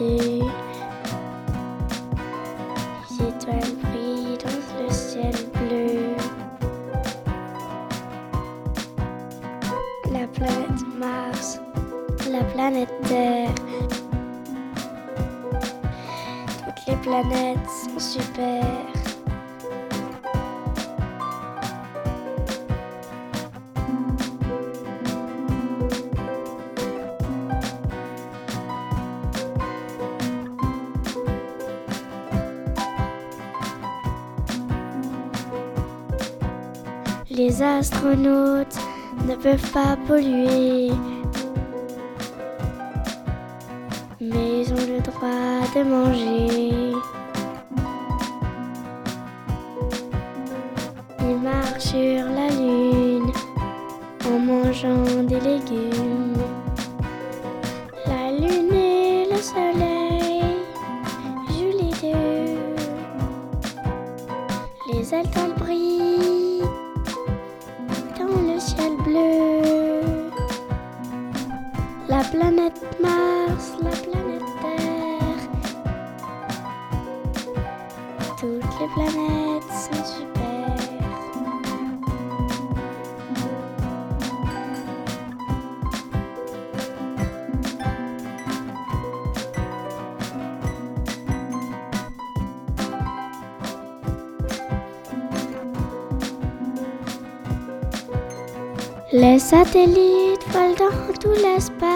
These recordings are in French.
Les étoiles brillent dans le ciel bleu. La planète Mars, la planète Terre. Toutes les planètes sont super. Les astronautes ne peuvent pas polluer, mais ils ont le droit de manger. Ils marchent sur la lune en mangeant des légumes. La lune et le soleil jouent les deux. Les La planète Mars, la planète Terre. Toutes les planètes Les satellites volent dans tout l'espace.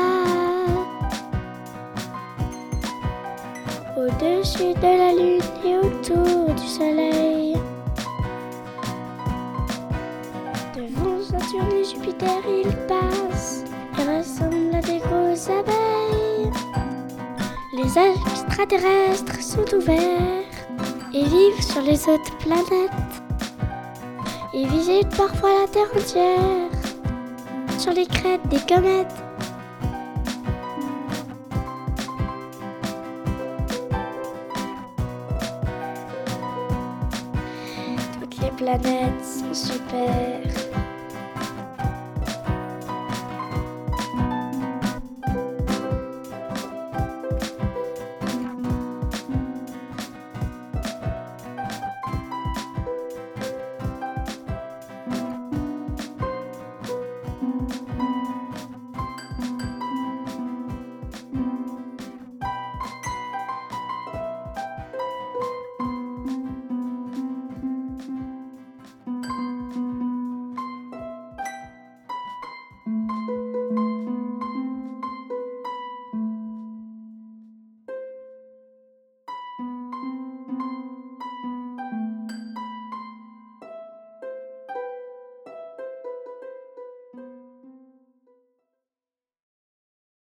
Au-dessus de la Lune et autour du Soleil. Devant Saturne et Jupiter, ils passent et ressemblent à des grosses abeilles. Les extraterrestres sont ouverts et vivent sur les autres planètes. Ils visitent parfois la Terre entière sur les crêtes des comètes. Toutes les planètes sont super.